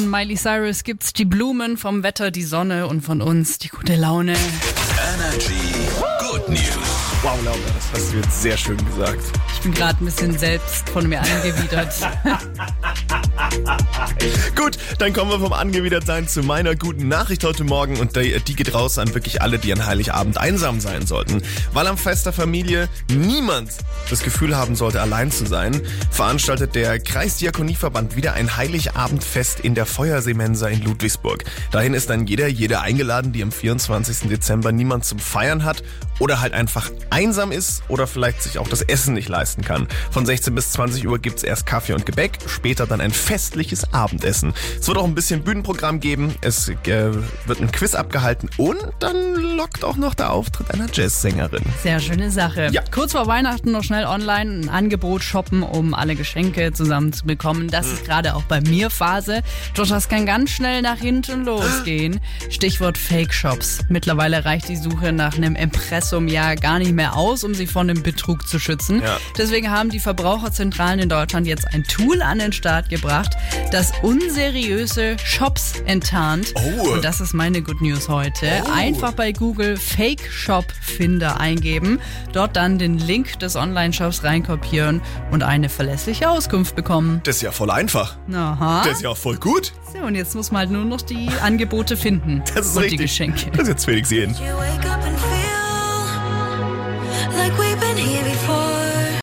Von Miley Cyrus gibt's die Blumen, vom Wetter die Sonne und von uns die gute Laune. Energy Good News. Laura, das hast du jetzt sehr schön gesagt. Ich bin gerade ein bisschen selbst von mir angewidert. Gut, dann kommen wir vom Angewidertsein zu meiner guten Nachricht heute Morgen und die, die geht raus an wirklich alle, die an Heiligabend einsam sein sollten. Weil am Fest der Familie niemand das Gefühl haben sollte, allein zu sein, veranstaltet der Kreisdiakonieverband wieder ein Heiligabendfest in der Feuerseemensa in Ludwigsburg. Dahin ist dann jeder, jede eingeladen, die am 24. Dezember niemand zum Feiern hat oder halt einfach einsam ist oder vielleicht sich auch das Essen nicht leisten kann. Von 16 bis 20 Uhr gibt's erst Kaffee und Gebäck, später dann ein festliches Abendessen. Es wird auch ein bisschen Bühnenprogramm geben, es äh, wird ein Quiz abgehalten und dann lockt auch noch der Auftritt einer Jazzsängerin. Sehr schöne Sache. Ja. Kurz vor Weihnachten noch schnell online ein Angebot shoppen, um alle Geschenke zusammenzubekommen. Das ist gerade auch bei mir Phase. Doch das kann ganz schnell nach hinten losgehen. Stichwort Fake Shops. Mittlerweile reicht die Suche nach einem Impressum ja gar nicht mehr aus, um sich vor einem Betrug zu schützen. Ja. Deswegen haben die Verbraucherzentralen in Deutschland jetzt ein Tool an den Start gebracht, das unseriöse Shops enttarnt. Oh. Und das ist meine Good News heute. Oh. Einfach bei Google Fake Shop Finder eingeben, dort dann den Link des Online-Shops reinkopieren und eine verlässliche Auskunft bekommen. Das ist ja voll einfach. Aha. Das ist ja auch voll gut. So, und jetzt muss man halt nur noch die Angebote finden Das ist und richtig. die Geschenke. Das ist jetzt Felix sehen. You wake up